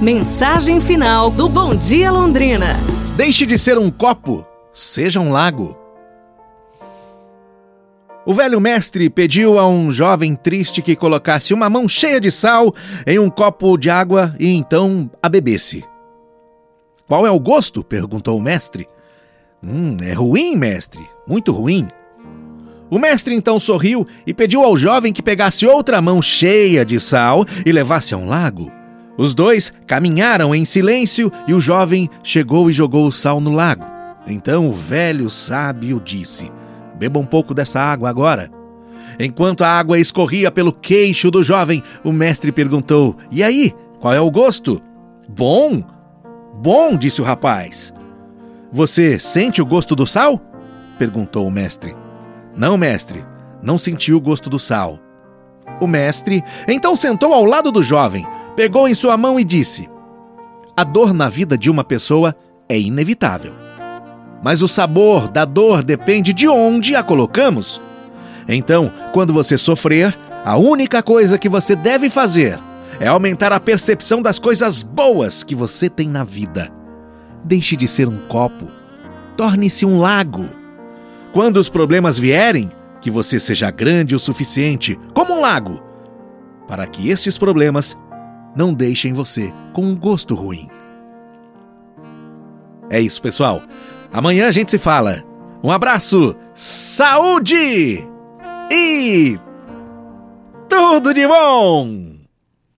Mensagem final do Bom Dia Londrina. Deixe de ser um copo, seja um lago. O velho mestre pediu a um jovem triste que colocasse uma mão cheia de sal em um copo de água e então a bebesse. Qual é o gosto? perguntou o mestre. Hum, é ruim, mestre, muito ruim. O mestre então sorriu e pediu ao jovem que pegasse outra mão cheia de sal e levasse a um lago. Os dois caminharam em silêncio e o jovem chegou e jogou o sal no lago. Então o velho sábio disse: Beba um pouco dessa água agora. Enquanto a água escorria pelo queixo do jovem, o mestre perguntou: E aí, qual é o gosto? Bom! Bom, disse o rapaz. Você sente o gosto do sal? perguntou o mestre. Não, mestre, não senti o gosto do sal. O mestre então sentou ao lado do jovem, pegou em sua mão e disse: A dor na vida de uma pessoa é inevitável. Mas o sabor da dor depende de onde a colocamos. Então, quando você sofrer, a única coisa que você deve fazer é aumentar a percepção das coisas boas que você tem na vida. Deixe de ser um copo, torne-se um lago. Quando os problemas vierem, que você seja grande o suficiente, como um lago, para que estes problemas não deixem você com um gosto ruim. É isso, pessoal. Amanhã a gente se fala. Um abraço, saúde e tudo de bom!